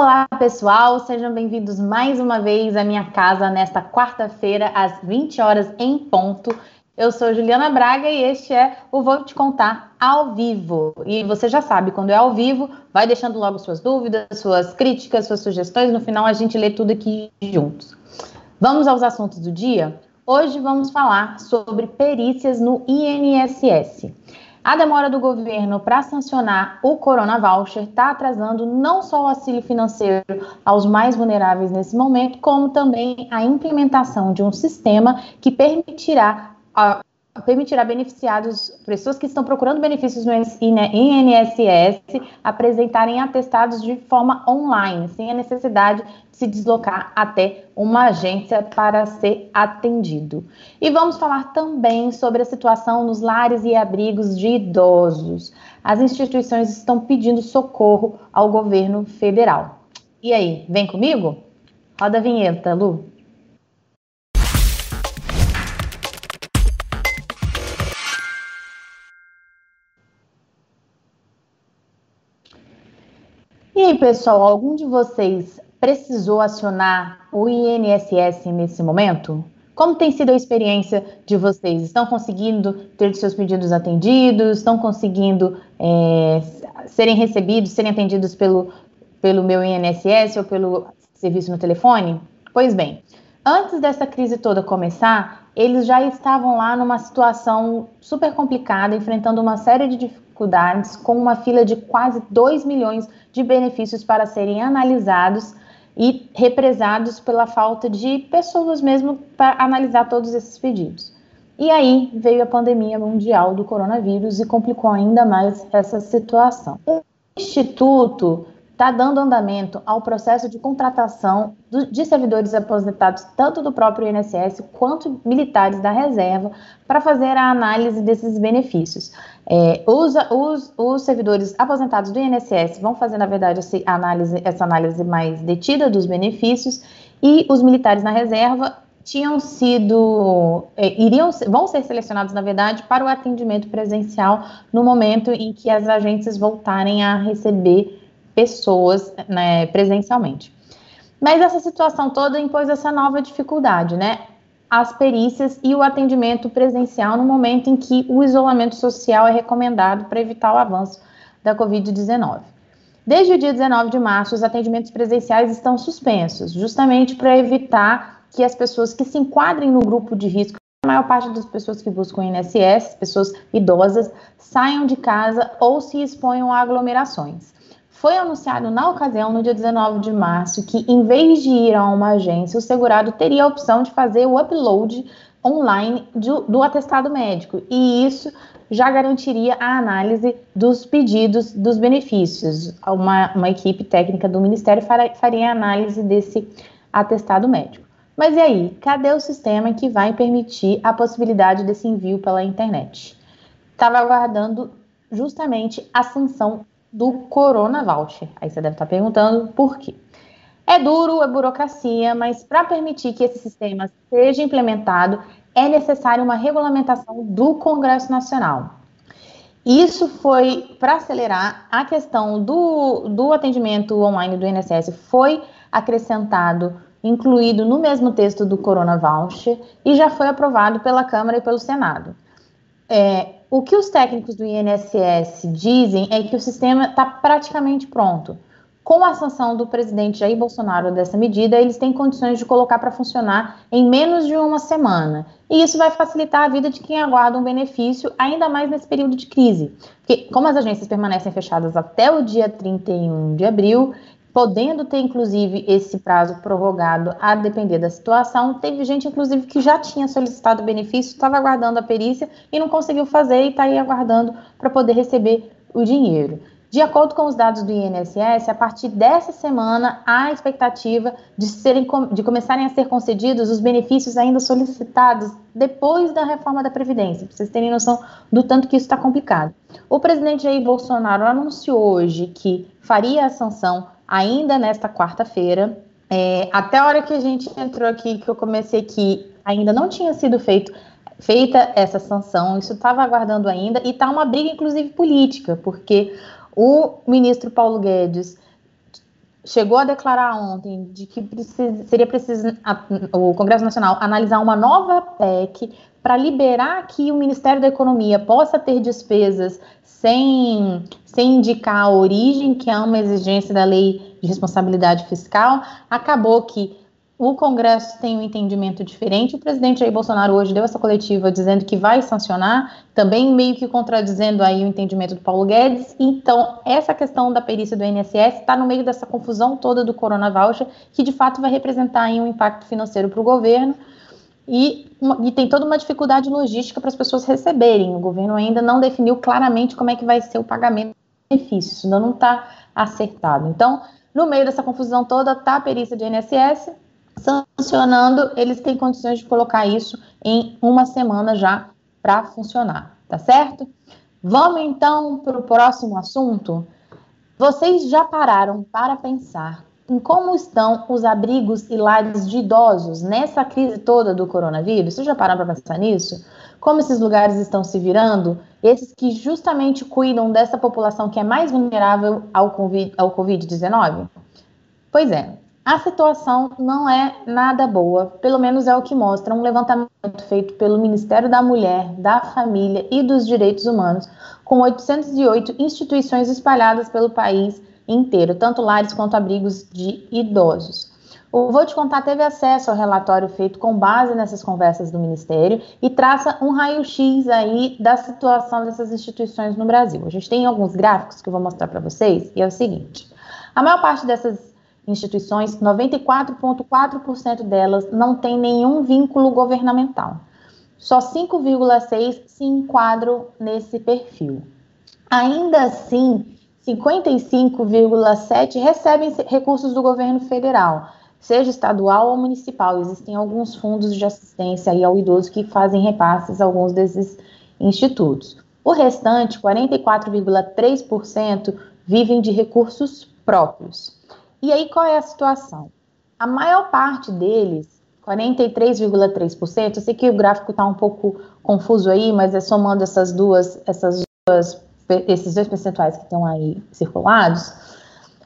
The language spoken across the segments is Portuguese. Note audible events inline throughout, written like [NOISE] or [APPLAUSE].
Olá, pessoal, sejam bem-vindos mais uma vez à minha casa nesta quarta-feira, às 20 horas em ponto. Eu sou Juliana Braga e este é o Vou Te Contar ao vivo. E você já sabe, quando é ao vivo, vai deixando logo suas dúvidas, suas críticas, suas sugestões. No final, a gente lê tudo aqui juntos. Vamos aos assuntos do dia? Hoje vamos falar sobre perícias no INSS. A demora do governo para sancionar o Corona Voucher está atrasando não só o auxílio financeiro aos mais vulneráveis nesse momento, como também a implementação de um sistema que permitirá permitirá beneficiados, pessoas que estão procurando benefícios no INSS, apresentarem atestados de forma online, sem a necessidade de se deslocar até uma agência para ser atendido. E vamos falar também sobre a situação nos lares e abrigos de idosos. As instituições estão pedindo socorro ao governo federal. E aí, vem comigo? Roda a vinheta, Lu. Aí, pessoal, algum de vocês precisou acionar o INSS nesse momento? Como tem sido a experiência de vocês? Estão conseguindo ter seus pedidos atendidos? Estão conseguindo é, serem recebidos, serem atendidos pelo, pelo meu INSS ou pelo serviço no telefone? Pois bem, antes dessa crise toda começar, eles já estavam lá numa situação super complicada, enfrentando uma série de dificuldades, com uma fila de quase 2 milhões de benefícios para serem analisados e represados pela falta de pessoas mesmo para analisar todos esses pedidos. E aí veio a pandemia mundial do coronavírus e complicou ainda mais essa situação. O Instituto está dando andamento ao processo de contratação do, de servidores aposentados, tanto do próprio INSS quanto militares da reserva, para fazer a análise desses benefícios. É, os, os, os, servidores aposentados do INSS vão fazer, na verdade, essa análise, essa análise mais detida dos benefícios, e os militares na reserva tinham sido, é, iriam, vão ser selecionados, na verdade, para o atendimento presencial no momento em que as agências voltarem a receber pessoas né, presencialmente. Mas essa situação toda impôs essa nova dificuldade, né? As perícias e o atendimento presencial no momento em que o isolamento social é recomendado para evitar o avanço da Covid-19. Desde o dia 19 de março, os atendimentos presenciais estão suspensos, justamente para evitar que as pessoas que se enquadrem no grupo de risco, a maior parte das pessoas que buscam INSS, pessoas idosas, saiam de casa ou se exponham a aglomerações. Foi anunciado na ocasião, no dia 19 de março, que em vez de ir a uma agência, o segurado teria a opção de fazer o upload online do, do atestado médico, e isso já garantiria a análise dos pedidos dos benefícios. Uma, uma equipe técnica do Ministério faria, a análise desse atestado médico. Mas e aí, cadê o sistema que vai permitir a possibilidade desse envio pela internet? Estava aguardando justamente a sanção do Corona Voucher. Aí você deve estar perguntando por quê. É duro, é burocracia, mas para permitir que esse sistema seja implementado, é necessária uma regulamentação do Congresso Nacional. Isso foi para acelerar a questão do, do atendimento online do INSS, foi acrescentado, incluído no mesmo texto do Corona Voucher e já foi aprovado pela Câmara e pelo Senado. É, o que os técnicos do INSS dizem é que o sistema está praticamente pronto. Com a sanção do presidente Jair Bolsonaro dessa medida, eles têm condições de colocar para funcionar em menos de uma semana. E isso vai facilitar a vida de quem aguarda um benefício, ainda mais nesse período de crise. Porque, como as agências permanecem fechadas até o dia 31 de abril, podendo ter, inclusive, esse prazo prorrogado a depender da situação. Teve gente, inclusive, que já tinha solicitado benefício, estava aguardando a perícia e não conseguiu fazer e está aí aguardando para poder receber o dinheiro. De acordo com os dados do INSS, a partir dessa semana há a expectativa de, serem, de começarem a ser concedidos os benefícios ainda solicitados depois da reforma da Previdência, para vocês terem noção do tanto que isso está complicado. O presidente Jair Bolsonaro anunciou hoje que faria a sanção ainda nesta quarta-feira. É, até a hora que a gente entrou aqui, que eu comecei aqui, ainda não tinha sido feito, feita essa sanção, isso estava aguardando ainda, e está uma briga, inclusive, política, porque o ministro Paulo Guedes chegou a declarar ontem de que precisa, seria preciso a, o Congresso Nacional analisar uma nova PEC para liberar que o Ministério da Economia possa ter despesas sem, sem indicar a origem, que é uma exigência da lei de responsabilidade fiscal, acabou que o Congresso tem um entendimento diferente. O presidente Jair Bolsonaro hoje deu essa coletiva dizendo que vai sancionar, também meio que contradizendo aí o entendimento do Paulo Guedes. Então, essa questão da perícia do INSS está no meio dessa confusão toda do Corona Voucher, que de fato vai representar aí um impacto financeiro para o governo. E, e, tem toda uma dificuldade logística para as pessoas receberem. O governo ainda não definiu claramente como é que vai ser o pagamento de benefícios, ainda não está acertado. Então, no meio dessa confusão toda, está a perícia do INSS, sancionando, eles têm condições de colocar isso em uma semana já para funcionar, tá certo? Vamos então para o próximo assunto. Vocês já pararam para pensar em como estão os abrigos e lares de idosos nessa crise toda do coronavírus? Vocês já pararam para pensar nisso? Como esses lugares estão se virando? Esses que justamente cuidam dessa população que é mais vulnerável ao Covid-19? Pois é, a situação não é nada boa, pelo menos é o que mostra um levantamento feito pelo Ministério da Mulher, da Família e dos Direitos Humanos, com 808 instituições espalhadas pelo país inteiro, tanto lares quanto abrigos de idosos. O Vou Te Contar teve acesso ao relatório feito com base nessas conversas do Ministério e traça um raio-x aí da situação dessas instituições no Brasil. A gente tem alguns gráficos que eu vou mostrar para vocês, e é o seguinte: a maior parte dessas instituições, 94,4% delas não tem nenhum vínculo governamental. Só 5,6% se enquadram nesse perfil. Ainda assim, 55,7% recebem recursos do governo federal, seja estadual ou municipal. Existem alguns fundos de assistência aí ao idoso que fazem repasses a alguns desses institutos. O restante, 44,3%, vivem de recursos próprios. E aí qual é a situação? A maior parte deles, 43,3%, eu sei que o gráfico está um pouco confuso aí, mas é somando essas duas, essas duas, esses dois percentuais que estão aí circulados,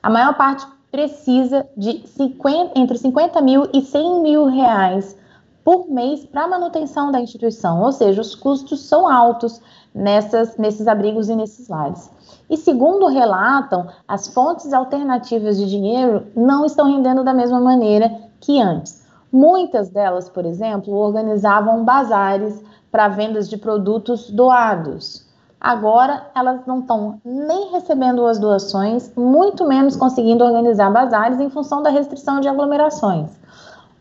a maior parte precisa de 50, entre 50 mil e 100 mil reais por mês para manutenção da instituição, ou seja, os custos são altos nessas, nesses abrigos e nesses lares. E segundo relatam, as fontes alternativas de dinheiro não estão rendendo da mesma maneira que antes. Muitas delas, por exemplo, organizavam bazares para vendas de produtos doados. Agora elas não estão nem recebendo as doações, muito menos conseguindo organizar bazares em função da restrição de aglomerações.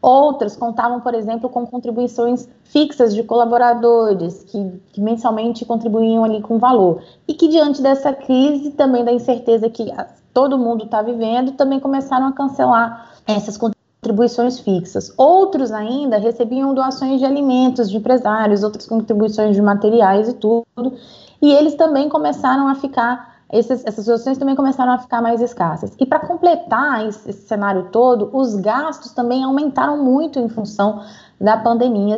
Outras contavam, por exemplo, com contribuições fixas de colaboradores que, que, mensalmente contribuíam ali com valor. E que, diante dessa crise, também da incerteza que todo mundo está vivendo, também começaram a cancelar essas contribuições fixas. Outros ainda recebiam doações de alimentos de empresários, outras contribuições de materiais e tudo. E eles também começaram a ficar esses, essas doações também começaram a ficar mais escassas. E para completar esse, esse, cenário todo, os gastos também aumentaram muito em função da pandemia,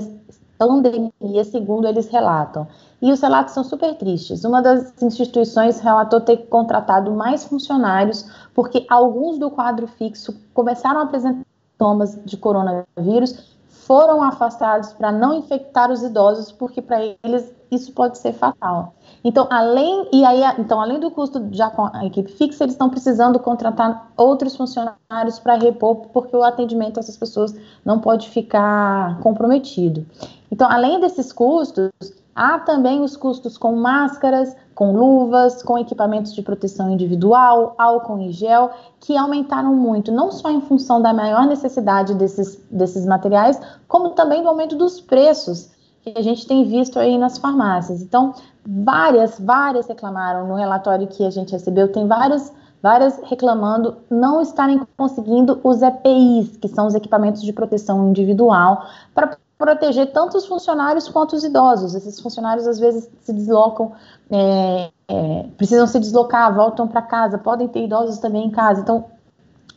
pandemia, segundo eles relatam. E os relatos são super tristes. Uma das instituições relatou ter contratado mais funcionários porque alguns do quadro fixo começaram a apresentar sintomas de coronavírus foram afastados para não infectar os idosos, porque para eles isso pode ser fatal. Então, além e aí, então, além do custo já com a equipe fixa, eles estão precisando contratar outros funcionários para repor, porque o atendimento a essas pessoas não pode ficar comprometido. Então, além desses custos, há também os custos com máscaras, com luvas, com equipamentos de proteção individual, álcool em gel, que aumentaram muito, não só em função da maior necessidade desses, desses materiais, como também do aumento dos preços que a gente tem visto aí nas farmácias. Então, várias, várias reclamaram no relatório que a gente recebeu, tem vários, várias reclamando não estarem conseguindo os EPIs, que são os equipamentos de proteção individual, para proteger tanto os funcionários quanto os idosos. Esses funcionários às vezes se deslocam, é, é, precisam se deslocar, voltam para casa, podem ter idosos também em casa. Então,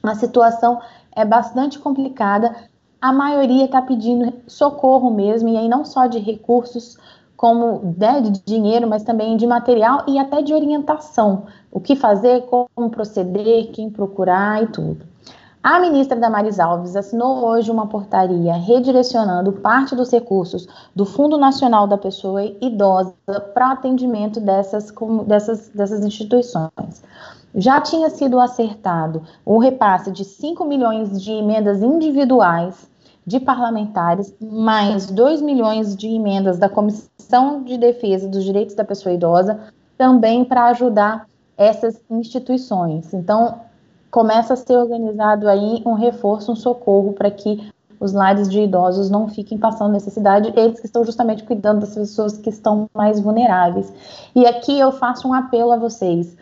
a situação é bastante complicada a maioria está pedindo socorro mesmo, e aí não só de recursos, como né, de dinheiro, mas também de material e até de orientação. O que fazer, como proceder, quem procurar e tudo. A ministra Damares Alves assinou hoje uma portaria redirecionando parte dos recursos do Fundo Nacional da Pessoa Idosa para atendimento dessas, dessas, dessas instituições. Já tinha sido acertado o repasse de 5 milhões de emendas individuais de parlamentares, mais 2 milhões de emendas da Comissão de Defesa dos Direitos da Pessoa Idosa, também para ajudar essas instituições. Então, começa a ser organizado aí um reforço, um socorro para que os lares de idosos não fiquem passando necessidade, eles que estão justamente cuidando das pessoas que estão mais vulneráveis. E aqui eu faço um apelo a vocês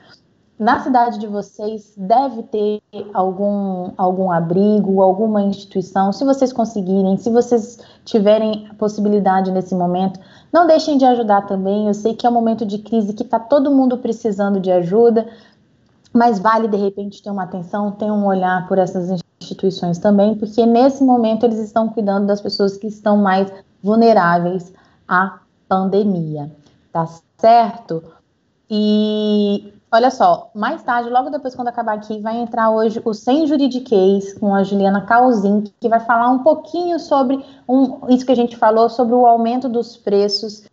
na cidade de vocês deve ter algum, algum abrigo, alguma instituição. Se vocês conseguirem, se vocês tiverem possibilidade nesse momento, não deixem de ajudar também. Eu sei que é um momento de crise que está todo mundo precisando de ajuda, mas vale de repente ter uma atenção, ter um olhar por essas instituições também, porque nesse momento eles estão cuidando das pessoas que estão mais vulneráveis à pandemia. Tá certo? E Olha só, mais tarde, logo depois, quando acabar aqui, vai entrar hoje o Sem Juridiquês com a Juliana Calzin, que vai falar um pouquinho sobre um, isso que a gente falou, sobre o aumento dos preços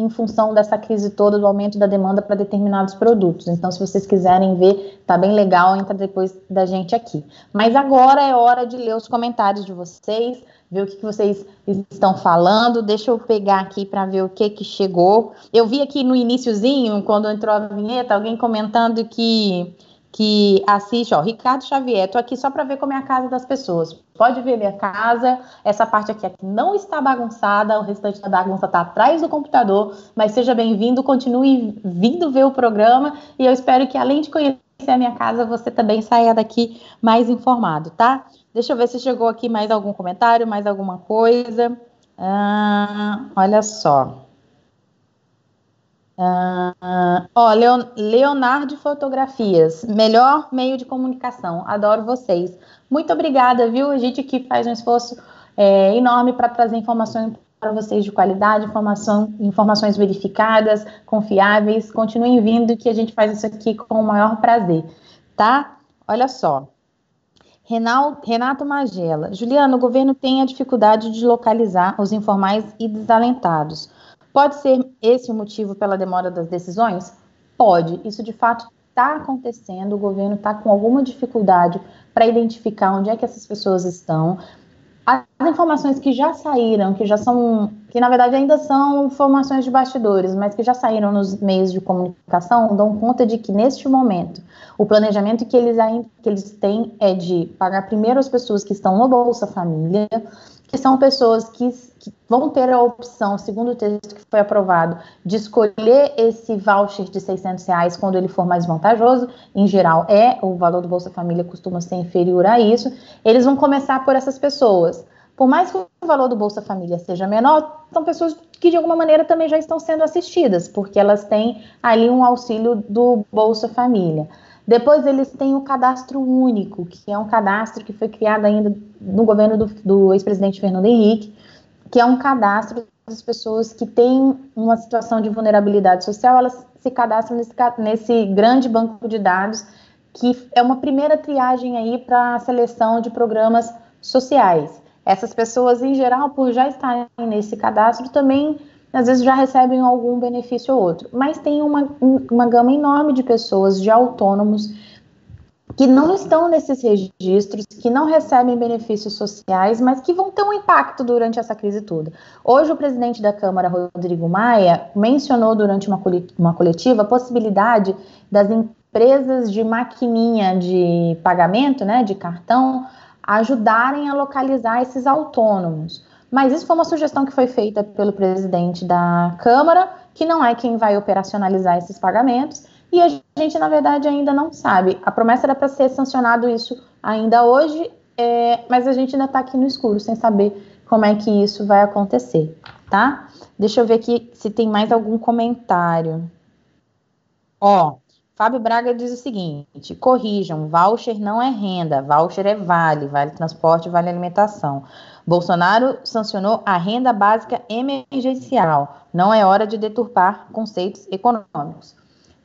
em função dessa crise toda, do aumento da demanda para determinados produtos. Então, se vocês quiserem ver, tá bem legal, entra depois da gente aqui. Mas agora é hora de ler os comentários de vocês ver o que, que vocês estão falando. Deixa eu pegar aqui para ver o que que chegou. Eu vi aqui no iníciozinho, quando entrou a vinheta, alguém comentando que que assiste, ó, Ricardo Xavier, tô aqui só para ver como é a casa das pessoas. Pode ver minha casa, essa parte aqui, aqui não está bagunçada, o restante da bagunça está atrás do computador, mas seja bem-vindo, continue vindo ver o programa e eu espero que além de conhecer a minha casa, você também saia daqui mais informado, tá? Deixa eu ver se chegou aqui mais algum comentário, mais alguma coisa. Ah, olha só. Ah, ó, Leon, Leonardo Fotografias, melhor meio de comunicação. Adoro vocês. Muito obrigada, viu? A gente aqui faz um esforço é, enorme para trazer informações para vocês de qualidade, informação, informações verificadas, confiáveis. Continuem vindo que a gente faz isso aqui com o maior prazer, tá? Olha só. Renato Magela. Juliana, o governo tem a dificuldade de localizar os informais e desalentados. Pode ser esse o motivo pela demora das decisões? Pode. Isso de fato está acontecendo. O governo está com alguma dificuldade para identificar onde é que essas pessoas estão. As informações que já saíram, que já são, que na verdade ainda são informações de bastidores, mas que já saíram nos meios de comunicação, dão conta de que neste momento o planejamento que eles ainda que eles têm é de pagar primeiro as pessoas que estão no Bolsa Família, que são pessoas que, que, vão ter a opção, segundo o texto que foi aprovado, de escolher esse voucher de 600 reais quando ele for mais vantajoso. Em geral, é o valor do Bolsa Família costuma ser inferior a isso. Eles vão começar por essas pessoas. Por mais que o valor do Bolsa Família seja menor, são pessoas que de alguma maneira também já estão sendo assistidas, porque elas têm ali um auxílio do Bolsa Família. Depois eles têm o cadastro único, que é um cadastro que foi criado ainda no governo do, do ex-presidente Fernando Henrique, que é um cadastro das pessoas que têm uma situação de vulnerabilidade social, elas se cadastram nesse, nesse grande banco de dados, que é uma primeira triagem aí para a seleção de programas sociais. Essas pessoas, em geral, por já estarem nesse cadastro, também às vezes já recebem algum benefício ou outro. Mas tem uma, uma gama enorme de pessoas, de autônomos, que não estão nesses registros, que não recebem benefícios sociais, mas que vão ter um impacto durante essa crise toda. Hoje, o presidente da Câmara, Rodrigo Maia, mencionou durante uma coletiva a possibilidade das empresas de maquininha de pagamento, né, de cartão, ajudarem a localizar esses autônomos. Mas isso foi uma sugestão que foi feita pelo presidente da Câmara, que não é quem vai operacionalizar esses pagamentos, e a gente, na verdade, ainda não sabe. A promessa era para ser sancionado isso ainda hoje, é, mas a gente ainda está aqui no escuro, sem saber como é que isso vai acontecer, tá? Deixa eu ver aqui se tem mais algum comentário. Ó, Fábio Braga diz o seguinte: corrijam, voucher não é renda, voucher é vale, vale transporte, vale alimentação. Bolsonaro sancionou a renda básica emergencial. Não é hora de deturpar conceitos econômicos.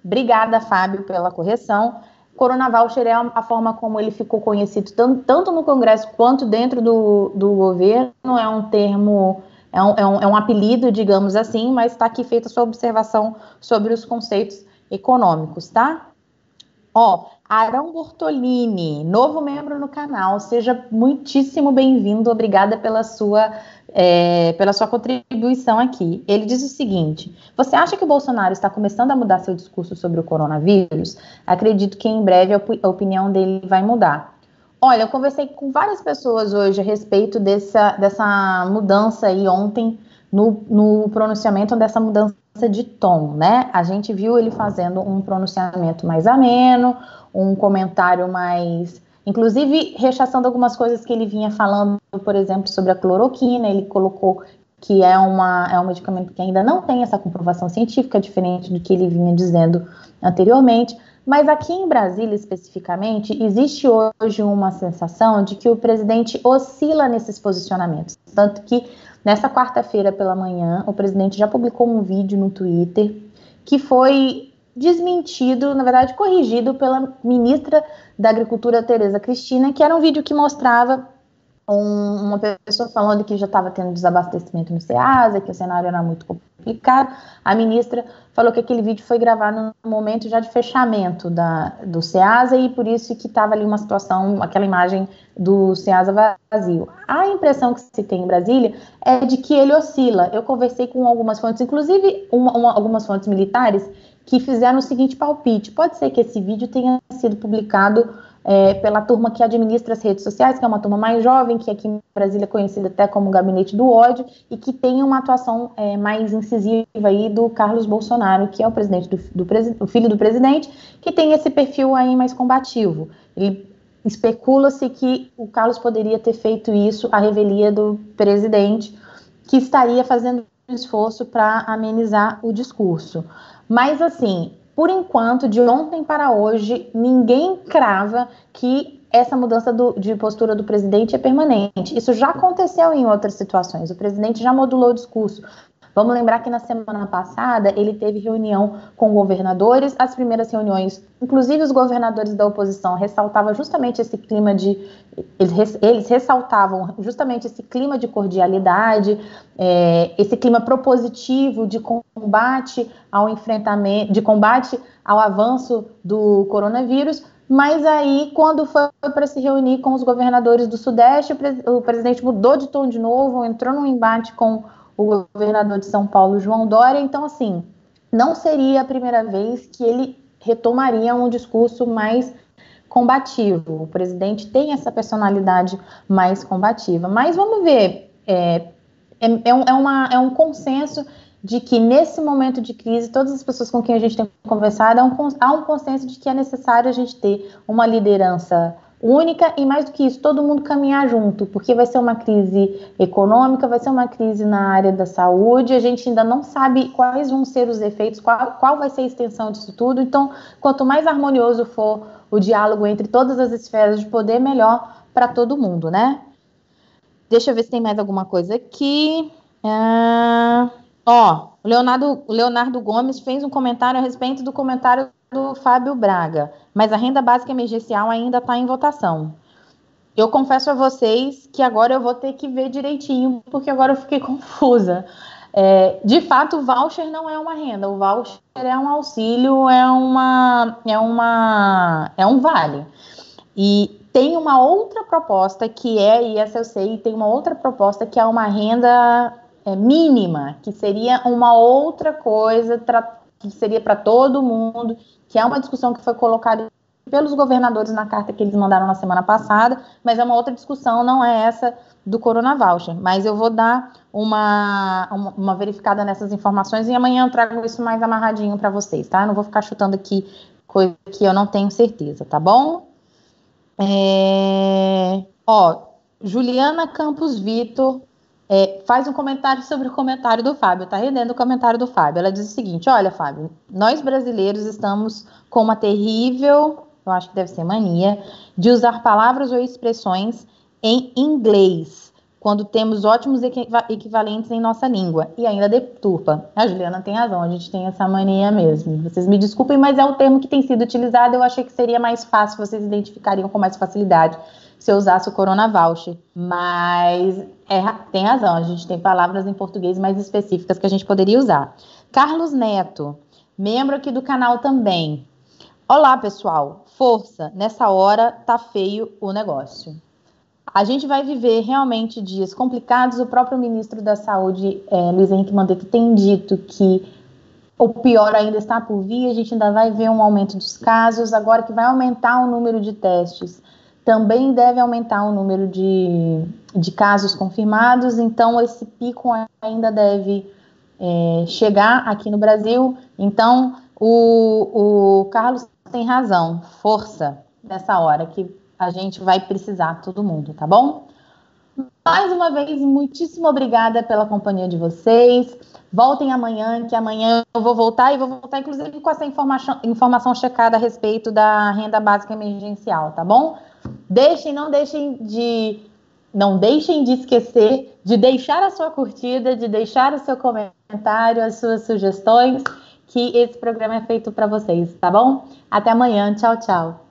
Obrigada, Fábio, pela correção. Corona Voucher é a forma como ele ficou conhecido tanto no Congresso quanto dentro do, do governo, é um termo, é um, é um, é um apelido, digamos assim, mas está aqui feita a sua observação sobre os conceitos econômicos, tá? Ó, Arão Bortolini, novo membro no canal, seja muitíssimo bem-vindo, obrigada pela sua, é, pela sua contribuição aqui. Ele diz o seguinte: Você acha que o Bolsonaro está começando a mudar seu discurso sobre o coronavírus? Acredito que em breve a, op a opinião dele vai mudar. Olha, eu conversei com várias pessoas hoje a respeito dessa, dessa mudança aí ontem no, no pronunciamento dessa mudança de tom, né? A gente viu ele fazendo um pronunciamento mais ameno, um comentário mais, inclusive rechaçando algumas coisas que ele vinha falando, por exemplo, sobre a cloroquina. Ele colocou que é, uma, é um medicamento que ainda não tem essa comprovação científica, diferente do que ele vinha dizendo anteriormente. Mas aqui em Brasília, especificamente, existe hoje uma sensação de que o presidente oscila nesses posicionamentos. Tanto que Nessa quarta-feira pela manhã, o presidente já publicou um vídeo no Twitter que foi desmentido, na verdade, corrigido pela ministra da Agricultura, Tereza Cristina, que era um vídeo que mostrava um, uma pessoa falando que já estava tendo desabastecimento no SEASA, que o cenário era muito complicado. A ministra falou que aquele vídeo foi gravado no momento já de fechamento da, do SEASA e por isso que estava ali uma situação, aquela imagem do SEASA vazio. A impressão que se tem em Brasília é de que ele oscila. Eu conversei com algumas fontes, inclusive uma, uma, algumas fontes militares, que fizeram o seguinte palpite: pode ser que esse vídeo tenha sido publicado é, pela turma que administra as redes sociais, que é uma turma mais jovem, que aqui em Brasília é conhecida até como Gabinete do Ódio, e que tem uma atuação é, mais incisiva aí do Carlos Bolsonaro, que é o presidente do, do filho do presidente, que tem esse perfil aí mais combativo. Ele especula-se que o Carlos poderia ter feito isso à revelia do presidente, que estaria fazendo um esforço para amenizar o discurso. Mas assim, por enquanto, de ontem para hoje, ninguém crava que essa mudança do, de postura do presidente é permanente. Isso já aconteceu em outras situações. O presidente já modulou o discurso. Vamos lembrar que na semana passada ele teve reunião com governadores, as primeiras reuniões, inclusive os governadores da oposição ressaltavam justamente esse clima de. Eles, ressaltavam justamente esse clima de cordialidade, é, esse clima propositivo de combate ao enfrentamento, de combate ao avanço do coronavírus. Mas aí, quando foi para se reunir com os governadores do Sudeste, o presidente mudou de tom de novo, entrou num embate com o governador de São Paulo, João Dória. Então, assim, não seria a primeira vez que ele retomaria um discurso mais combativo. O presidente tem essa personalidade mais combativa. Mas vamos ver, é, é, é, um, é, uma, é um consenso de que nesse momento de crise, todas as pessoas com quem a gente tem conversado, há um, há um consenso de que é necessário a gente ter uma liderança única e mais do que isso, todo mundo caminhar junto, porque vai ser uma crise econômica, vai ser uma crise na área da saúde, a gente ainda não sabe quais vão ser os efeitos, qual, qual vai ser a extensão disso tudo. Então, quanto mais harmonioso for o diálogo entre todas as esferas de poder, melhor para todo mundo, né? Deixa eu ver se tem mais alguma coisa aqui. Ah, ó, o Leonardo, Leonardo Gomes fez um comentário a respeito do comentário do Fábio Braga, mas a renda básica emergencial ainda está em votação. Eu confesso a vocês que agora eu vou ter que ver direitinho, porque agora eu fiquei [LAUGHS] confusa. É, de fato, o voucher não é uma renda, o voucher é um auxílio, é uma, é uma, é um vale. E tem uma outra proposta que é, e essa eu sei, tem uma outra proposta que é uma renda é, mínima, que seria uma outra coisa, que seria para todo mundo, que é uma discussão que foi colocada pelos governadores na carta que eles mandaram na semana passada, mas é uma outra discussão, não é essa do Corona Voucher. Mas eu vou dar uma, uma, verificada nessas informações e amanhã eu trago isso mais amarradinho para vocês, tá? Eu não vou ficar chutando aqui coisa que eu não tenho certeza, tá bom? É... Ó, Juliana Campos Vitor é, faz um comentário sobre o comentário do Fábio, tá rendendo o comentário do Fábio. Ela diz o seguinte: olha, Fábio, nós brasileiros estamos com uma terrível, eu acho que deve ser mania, de usar palavras ou expressões em inglês quando temos ótimos equivalentes em nossa língua e ainda deturpa. A Juliana tem razão, a gente tem essa mania mesmo. Vocês me desculpem, mas é o termo que tem sido utilizado. Eu achei que seria mais fácil, vocês identificariam com mais facilidade se eu usasse o Corona Voucher. Mas é, tem razão, a gente tem palavras em português mais específicas que a gente poderia usar. Carlos Neto, membro aqui do canal também. Olá, pessoal. Força, nessa hora tá feio o negócio. A gente vai viver realmente dias complicados. O próprio ministro da Saúde, é, Luiz Henrique Mandetta, tem dito que o pior ainda está por vir. A gente ainda vai ver um aumento dos casos. Agora que vai aumentar o número de testes, também deve aumentar o número de, de casos confirmados. Então, esse pico ainda deve é, chegar aqui no Brasil. Então, o, o Carlos tem razão. Força nessa hora que a gente vai precisar, todo mundo, tá bom? Mais uma vez, muitíssimo obrigada pela companhia de vocês. Voltem amanhã, que amanhã eu vou voltar e vou voltar, inclusive, com essa informação, informação checada a respeito da renda básica emergencial, tá bom? Deixem, não deixem de. Não deixem de esquecer de deixar a sua curtida, de deixar o seu comentário, as suas sugestões, que esse programa é feito para vocês, tá bom? Até amanhã. Tchau, tchau.